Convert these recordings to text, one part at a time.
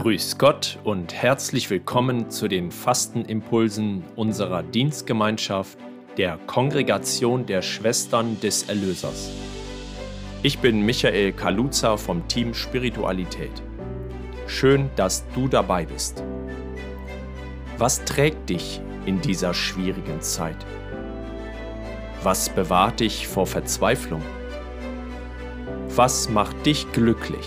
Grüß Gott und herzlich willkommen zu den Fastenimpulsen unserer Dienstgemeinschaft der Kongregation der Schwestern des Erlösers. Ich bin Michael Kaluza vom Team Spiritualität. Schön, dass du dabei bist. Was trägt dich in dieser schwierigen Zeit? Was bewahrt dich vor Verzweiflung? Was macht dich glücklich?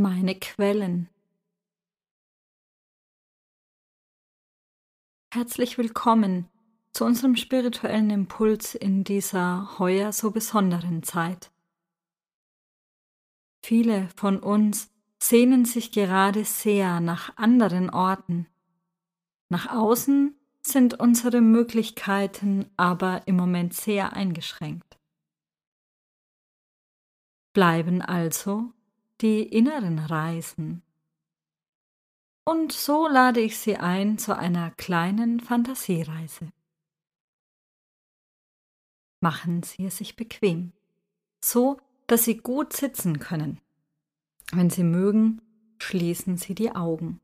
Meine Quellen. Herzlich willkommen zu unserem spirituellen Impuls in dieser heuer so besonderen Zeit. Viele von uns sehnen sich gerade sehr nach anderen Orten. Nach außen sind unsere Möglichkeiten aber im Moment sehr eingeschränkt. Bleiben also die inneren Reisen. Und so lade ich Sie ein zu einer kleinen Fantasiereise. Machen Sie es sich bequem, so dass Sie gut sitzen können. Wenn Sie mögen, schließen Sie die Augen.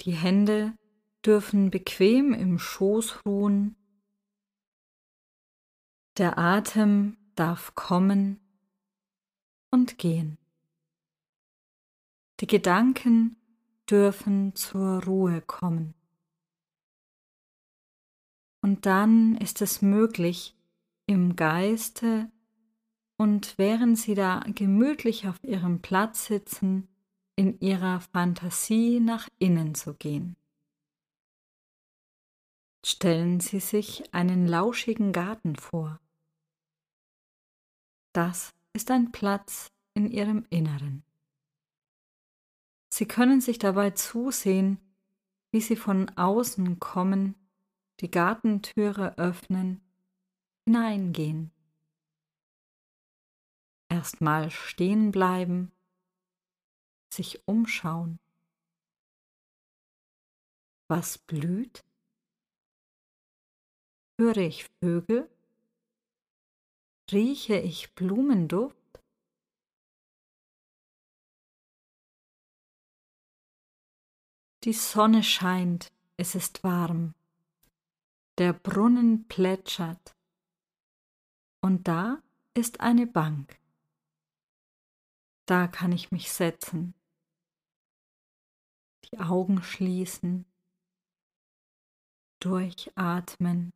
Die Hände dürfen bequem im Schoß ruhen. Der Atem darf kommen und gehen. Die Gedanken dürfen zur Ruhe kommen. Und dann ist es möglich, im Geiste und während Sie da gemütlich auf Ihrem Platz sitzen, in Ihrer Fantasie nach innen zu gehen. Stellen Sie sich einen lauschigen Garten vor. Das ist ein Platz in ihrem Inneren. Sie können sich dabei zusehen, wie sie von außen kommen, die Gartentüre öffnen, hineingehen. Erstmal stehen bleiben, sich umschauen. Was blüht? Höre ich Vögel? Rieche ich Blumenduft? Die Sonne scheint, es ist warm. Der Brunnen plätschert. Und da ist eine Bank. Da kann ich mich setzen, die Augen schließen, durchatmen.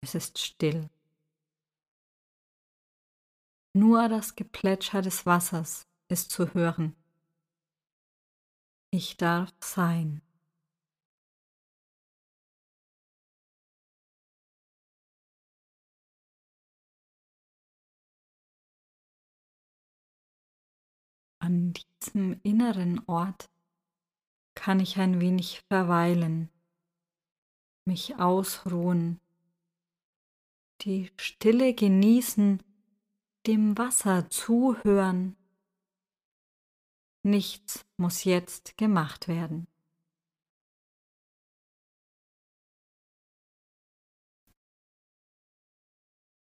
Es ist still. Nur das Geplätscher des Wassers ist zu hören. Ich darf sein. An diesem inneren Ort kann ich ein wenig verweilen, mich ausruhen die Stille genießen, dem Wasser zuhören, nichts muss jetzt gemacht werden.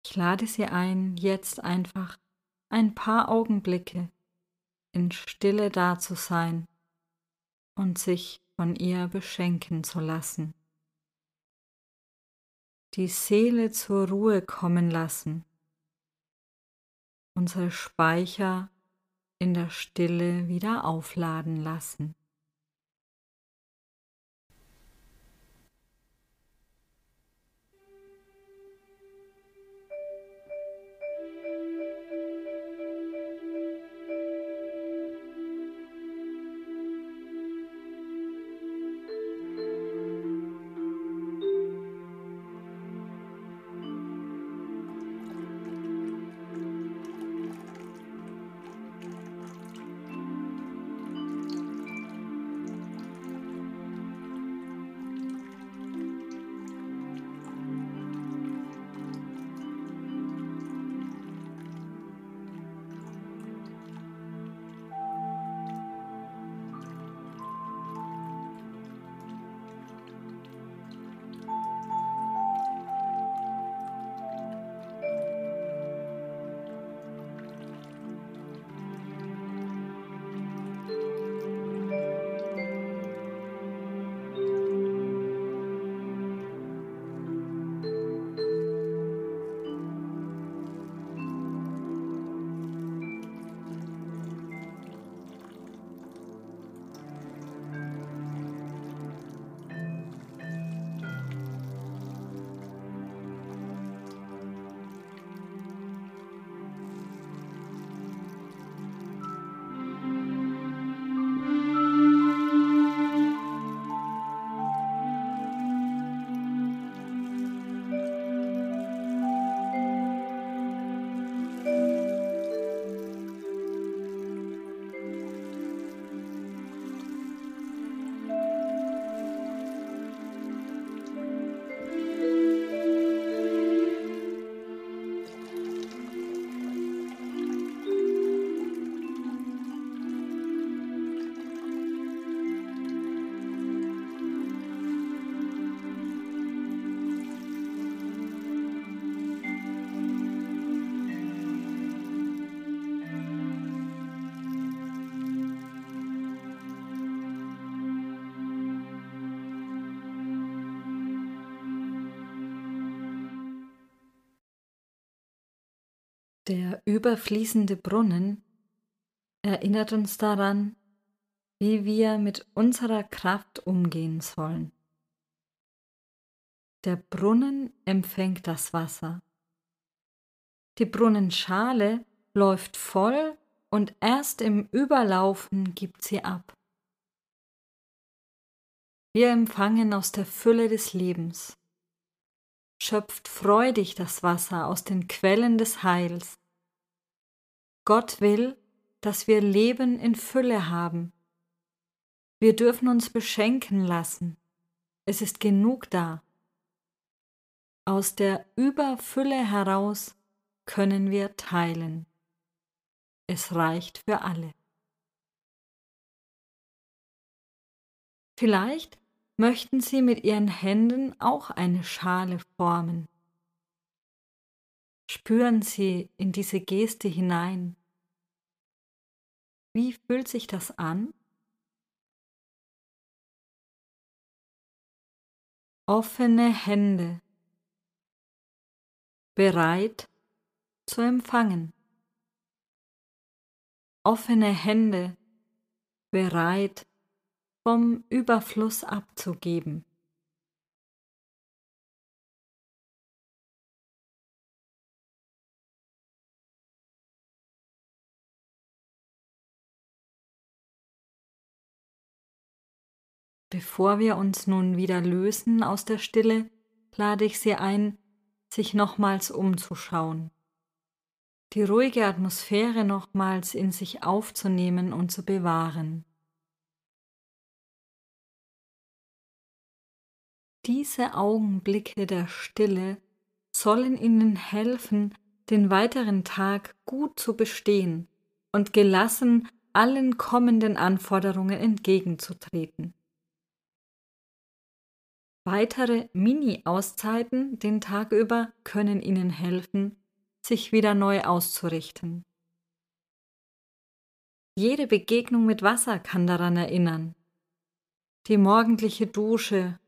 Ich lade Sie ein, jetzt einfach ein paar Augenblicke in Stille da zu sein und sich von ihr beschenken zu lassen. Die Seele zur Ruhe kommen lassen, unsere Speicher in der Stille wieder aufladen lassen. Der überfließende Brunnen erinnert uns daran, wie wir mit unserer Kraft umgehen sollen. Der Brunnen empfängt das Wasser. Die Brunnenschale läuft voll und erst im Überlaufen gibt sie ab. Wir empfangen aus der Fülle des Lebens schöpft freudig das Wasser aus den Quellen des Heils. Gott will, dass wir Leben in Fülle haben. Wir dürfen uns beschenken lassen. Es ist genug da. Aus der Überfülle heraus können wir teilen. Es reicht für alle. Vielleicht möchten sie mit ihren Händen auch eine Schale formen. Spüren Sie in diese Geste hinein. Wie fühlt sich das an? Offene Hände, bereit zu empfangen. Offene Hände, bereit vom Überfluss abzugeben. Bevor wir uns nun wieder lösen aus der Stille, lade ich Sie ein, sich nochmals umzuschauen, die ruhige Atmosphäre nochmals in sich aufzunehmen und zu bewahren. Diese Augenblicke der Stille sollen Ihnen helfen, den weiteren Tag gut zu bestehen und gelassen allen kommenden Anforderungen entgegenzutreten. Weitere Mini-Auszeiten den Tag über können Ihnen helfen, sich wieder neu auszurichten. Jede Begegnung mit Wasser kann daran erinnern. Die morgendliche Dusche.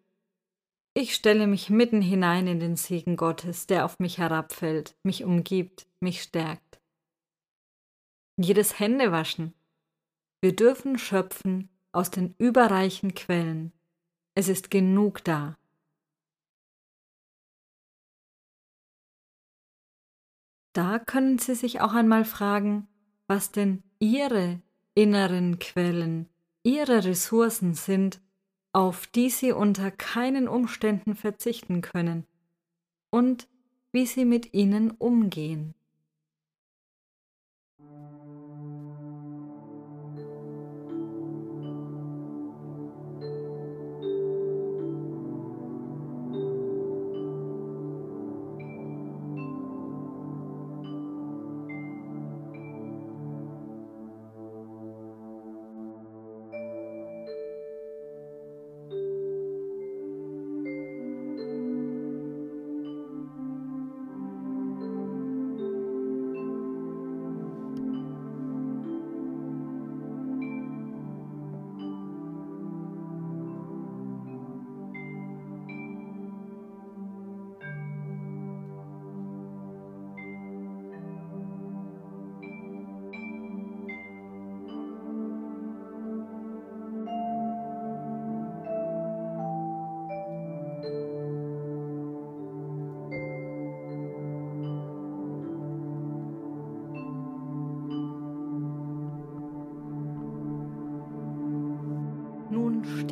Ich stelle mich mitten hinein in den Segen Gottes, der auf mich herabfällt, mich umgibt, mich stärkt. Jedes Händewaschen. Wir dürfen schöpfen aus den überreichen Quellen. Es ist genug da. Da können Sie sich auch einmal fragen, was denn Ihre inneren Quellen, Ihre Ressourcen sind, auf die Sie unter keinen Umständen verzichten können und wie Sie mit ihnen umgehen.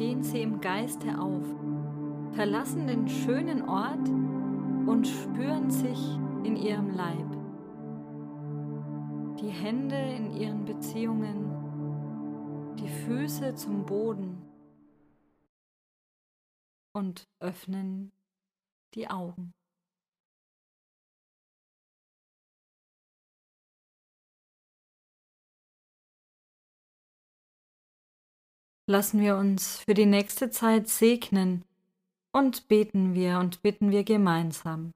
Stehen sie im Geiste auf, verlassen den schönen Ort und spüren sich in ihrem Leib. Die Hände in ihren Beziehungen, die Füße zum Boden und öffnen die Augen. Lassen wir uns für die nächste Zeit segnen und beten wir und bitten wir gemeinsam.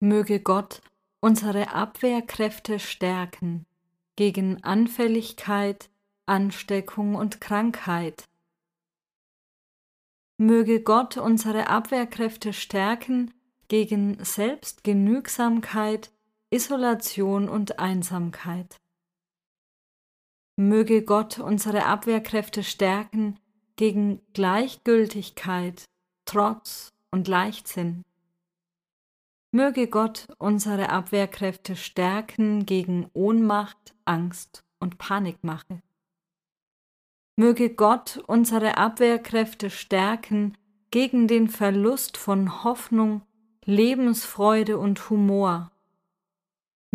Möge Gott unsere Abwehrkräfte stärken gegen Anfälligkeit, Ansteckung und Krankheit. Möge Gott unsere Abwehrkräfte stärken gegen Selbstgenügsamkeit, Isolation und Einsamkeit. Möge Gott unsere Abwehrkräfte stärken gegen Gleichgültigkeit, Trotz und Leichtsinn. Möge Gott unsere Abwehrkräfte stärken gegen Ohnmacht, Angst und Panikmache. Möge Gott unsere Abwehrkräfte stärken gegen den Verlust von Hoffnung, Lebensfreude und Humor.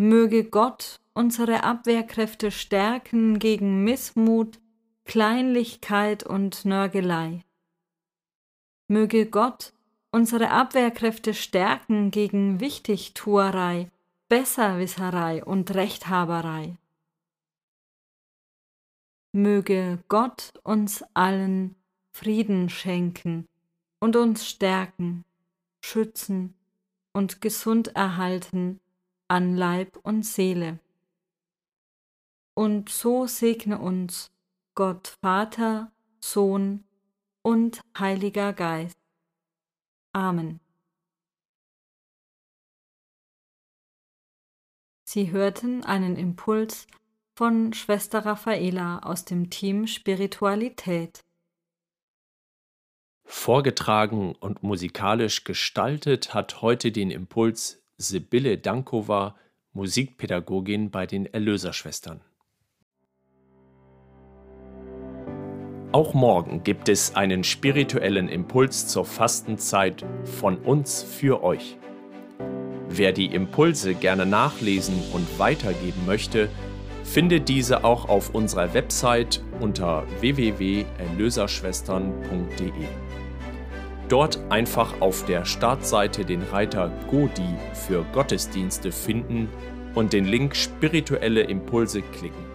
Möge Gott unsere Abwehrkräfte stärken gegen Missmut, Kleinlichkeit und Nörgelei. Möge Gott unsere Abwehrkräfte stärken gegen Wichtigtuerei, Besserwisserei und Rechthaberei. Möge Gott uns allen Frieden schenken und uns stärken, schützen und gesund erhalten an Leib und Seele. Und so segne uns Gott Vater, Sohn und Heiliger Geist. Amen. Sie hörten einen Impuls von Schwester Raffaela aus dem Team Spiritualität. Vorgetragen und musikalisch gestaltet hat heute den Impuls Sibylle Dankova, Musikpädagogin bei den Erlöserschwestern. Auch morgen gibt es einen spirituellen Impuls zur Fastenzeit von uns für euch. Wer die Impulse gerne nachlesen und weitergeben möchte, findet diese auch auf unserer Website unter www.erlöserschwestern.de. Dort einfach auf der Startseite den Reiter Godi für Gottesdienste finden und den Link spirituelle Impulse klicken.